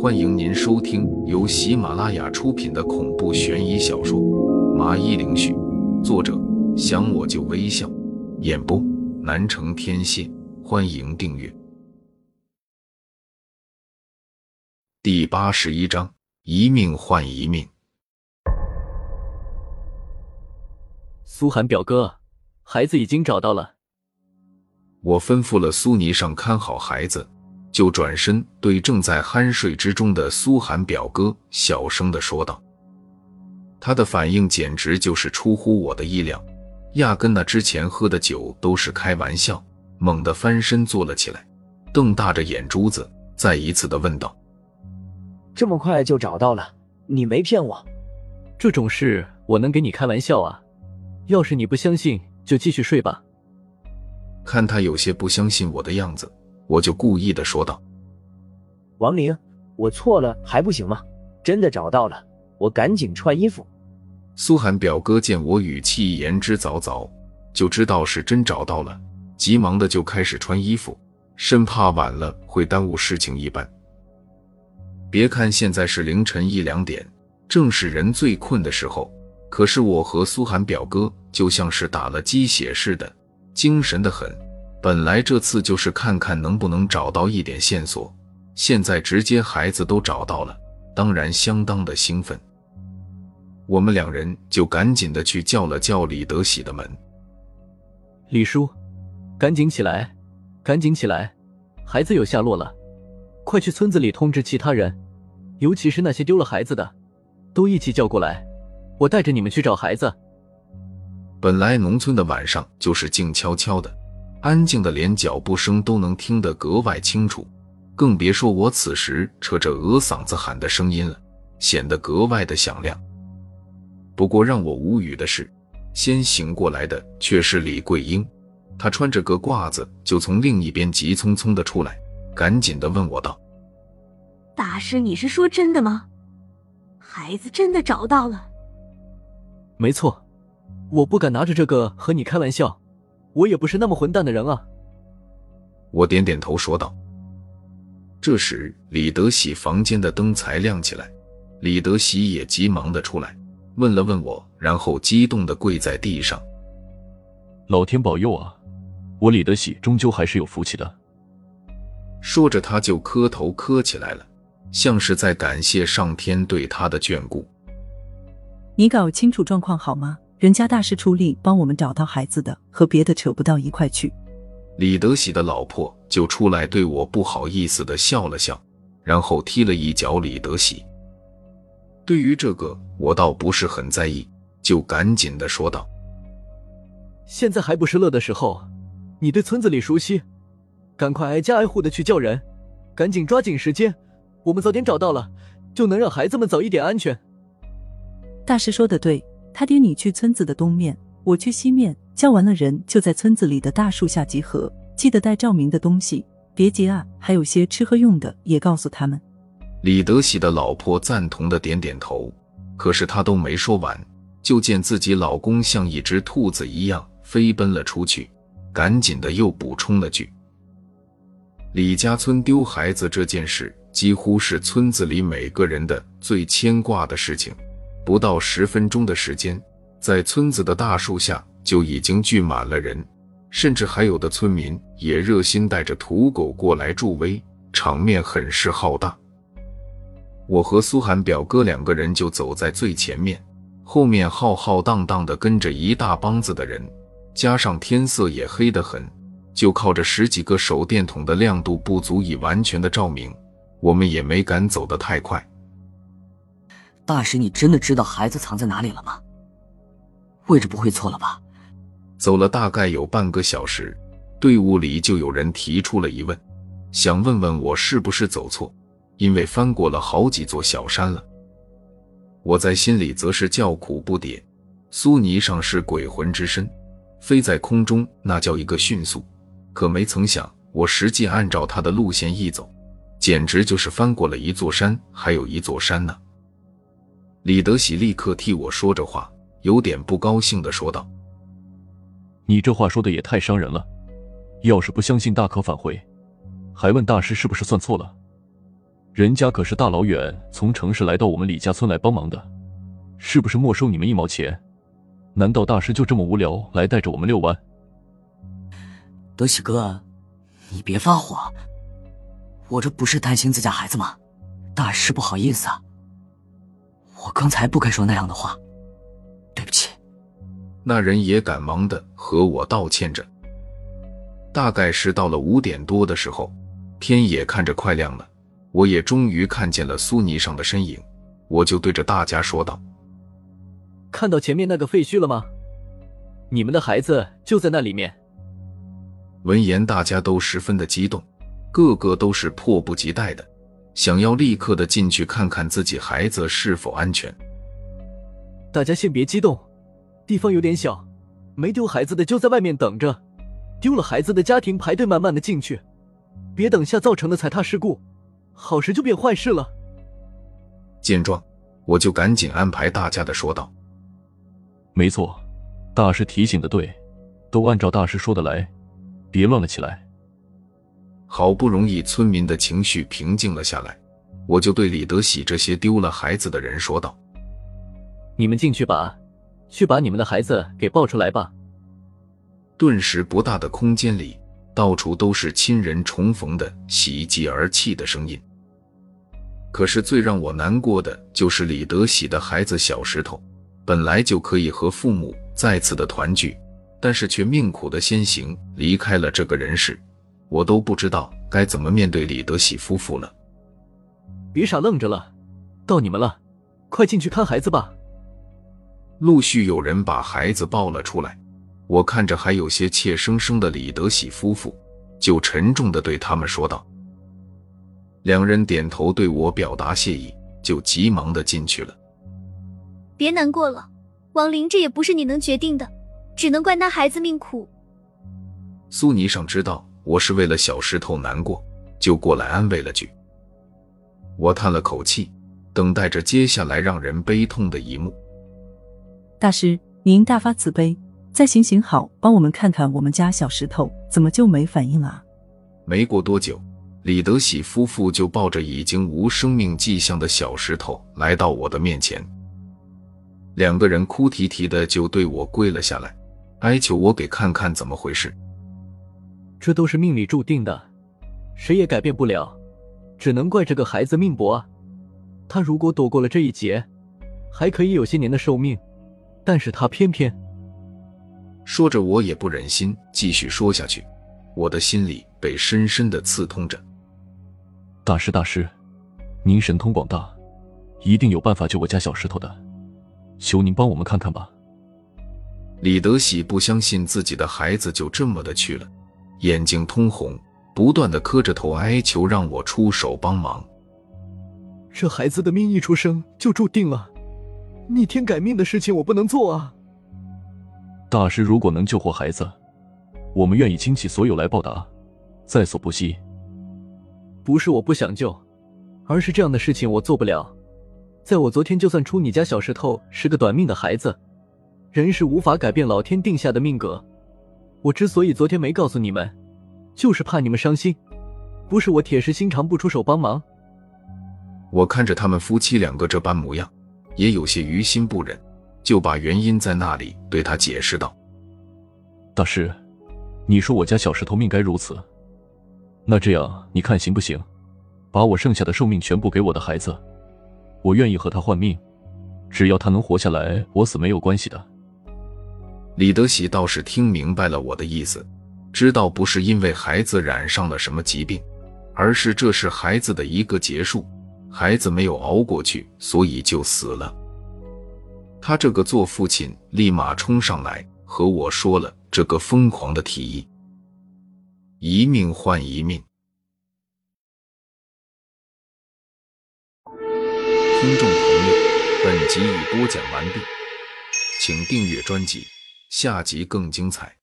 欢迎您收听由喜马拉雅出品的恐怖悬疑小说《麻衣灵絮》，作者想我就微笑，演播南城天蝎。欢迎订阅。第八十一章：一命换一命。苏寒表哥，孩子已经找到了。我吩咐了苏尼上看好孩子，就转身对正在酣睡之中的苏寒表哥小声的说道：“他的反应简直就是出乎我的意料，压根那之前喝的酒都是开玩笑，猛地翻身坐了起来，瞪大着眼珠子，再一次的问道：‘这么快就找到了？你没骗我？这种事我能给你开玩笑啊？要是你不相信，就继续睡吧。’”看他有些不相信我的样子，我就故意的说道：“王玲，我错了还不行吗？真的找到了，我赶紧穿衣服。”苏寒表哥见我语气言之凿凿，就知道是真找到了，急忙的就开始穿衣服，生怕晚了会耽误事情一般。别看现在是凌晨一两点，正是人最困的时候，可是我和苏寒表哥就像是打了鸡血似的。精神的很，本来这次就是看看能不能找到一点线索，现在直接孩子都找到了，当然相当的兴奋。我们两人就赶紧的去叫了叫李德喜的门。李叔，赶紧起来，赶紧起来，孩子有下落了，快去村子里通知其他人，尤其是那些丢了孩子的，都一起叫过来，我带着你们去找孩子。本来农村的晚上就是静悄悄的，安静的连脚步声都能听得格外清楚，更别说我此时扯着鹅嗓子喊的声音了，显得格外的响亮。不过让我无语的是，先醒过来的却是李桂英，她穿着个褂子就从另一边急匆匆的出来，赶紧的问我道：“大师，你是说真的吗？孩子真的找到了？”“没错。”我不敢拿着这个和你开玩笑，我也不是那么混蛋的人啊。我点点头说道。这时，李德喜房间的灯才亮起来，李德喜也急忙的出来，问了问我，然后激动的跪在地上：“老天保佑啊！我李德喜终究还是有福气的。”说着，他就磕头磕起来了，像是在感谢上天对他的眷顾。你搞清楚状况好吗？人家大师出力帮我们找到孩子的，和别的扯不到一块去。李德喜的老婆就出来对我不好意思的笑了笑，然后踢了一脚李德喜。对于这个，我倒不是很在意，就赶紧的说道：“现在还不是乐的时候，你对村子里熟悉，赶快挨家挨户的去叫人，赶紧抓紧时间，我们早点找到了，就能让孩子们早一点安全。”大师说的对。他爹，你去村子的东面，我去西面。叫完了人，就在村子里的大树下集合。记得带照明的东西，别急啊！还有些吃喝用的，也告诉他们。李德喜的老婆赞同的点点头，可是他都没说完，就见自己老公像一只兔子一样飞奔了出去，赶紧的又补充了句：“李家村丢孩子这件事，几乎是村子里每个人的最牵挂的事情。”不到十分钟的时间，在村子的大树下就已经聚满了人，甚至还有的村民也热心带着土狗过来助威，场面很是浩大。我和苏寒表哥两个人就走在最前面，后面浩浩荡荡的跟着一大帮子的人，加上天色也黑得很，就靠着十几个手电筒的亮度不足以完全的照明，我们也没敢走得太快。大师，你真的知道孩子藏在哪里了吗？位置不会错了吧？走了大概有半个小时，队伍里就有人提出了疑问，想问问我是不是走错，因为翻过了好几座小山了。我在心里则是叫苦不迭。苏尼上是鬼魂之身，飞在空中那叫一个迅速，可没曾想我实际按照他的路线一走，简直就是翻过了一座山，还有一座山呢。李德喜立刻替我说着话，有点不高兴的说道：“你这话说的也太伤人了，要是不相信，大可返回。还问大师是不是算错了？”人家可是大老远从城市来到我们李家村来帮忙的，是不是没收你们一毛钱？难道大师就这么无聊来带着我们遛弯？德喜哥，你别发火，我这不是担心自家孩子吗？大师不好意思啊，我刚才不该说那样的话，对不起。那人也赶忙的和我道歉着。大概是到了五点多的时候，天也看着快亮了，我也终于看见了苏尼上的身影，我就对着大家说道：“看到前面那个废墟了吗？你们的孩子就在那里面。”闻言，大家都十分的激动，个个都是迫不及待的，想要立刻的进去看看自己孩子是否安全。大家先别激动，地方有点小，没丢孩子的就在外面等着。丢了孩子的家庭排队，慢慢的进去，别等下造成的踩踏事故，好事就变坏事了。见状，我就赶紧安排大家的说道：“没错，大师提醒的对，都按照大师说的来，别乱了起来。”好不容易村民的情绪平静了下来，我就对李德喜这些丢了孩子的人说道：“你们进去吧，去把你们的孩子给抱出来吧。”顿时，不大的空间里，到处都是亲人重逢的喜极而泣的声音。可是，最让我难过的就是李德喜的孩子小石头，本来就可以和父母再次的团聚，但是却命苦的先行离开了这个人世。我都不知道该怎么面对李德喜夫妇了。别傻愣着了，到你们了，快进去看孩子吧。陆续有人把孩子抱了出来。我看着还有些怯生生的李德喜夫妇，就沉重的对他们说道。两人点头对我表达谢意，就急忙的进去了。别难过了，王林，这也不是你能决定的，只能怪那孩子命苦。苏尼上知道我是为了小石头难过，就过来安慰了句。我叹了口气，等待着接下来让人悲痛的一幕。大师，您大发慈悲。再行行好，帮我们看看我们家小石头怎么就没反应啊？没过多久，李德喜夫妇就抱着已经无生命迹象的小石头来到我的面前，两个人哭啼啼的就对我跪了下来，哀求我给看看怎么回事。这都是命里注定的，谁也改变不了，只能怪这个孩子命薄啊！他如果躲过了这一劫，还可以有些年的寿命，但是他偏偏……说着，我也不忍心继续说下去，我的心里被深深的刺痛着。大师，大师，您神通广大，一定有办法救我家小石头的，求您帮我们看看吧。李德喜不相信自己的孩子就这么的去了，眼睛通红，不断的磕着头哀求让我出手帮忙。这孩子的命一出生就注定了，逆天改命的事情我不能做啊。大师如果能救活孩子，我们愿意倾其所有来报答，在所不惜。不是我不想救，而是这样的事情我做不了。在我昨天就算出你家小石头是个短命的孩子，人是无法改变老天定下的命格。我之所以昨天没告诉你们，就是怕你们伤心，不是我铁石心肠不出手帮忙。我看着他们夫妻两个这般模样，也有些于心不忍。就把原因在那里对他解释道：“大师，你说我家小石头命该如此，那这样你看行不行？把我剩下的寿命全部给我的孩子，我愿意和他换命，只要他能活下来，我死没有关系的。”李德喜倒是听明白了我的意思，知道不是因为孩子染上了什么疾病，而是这是孩子的一个结束，孩子没有熬过去，所以就死了。他这个做父亲立马冲上来和我说了这个疯狂的提议：一命换一命。听众朋友，本集已播讲完毕，请订阅专辑，下集更精彩。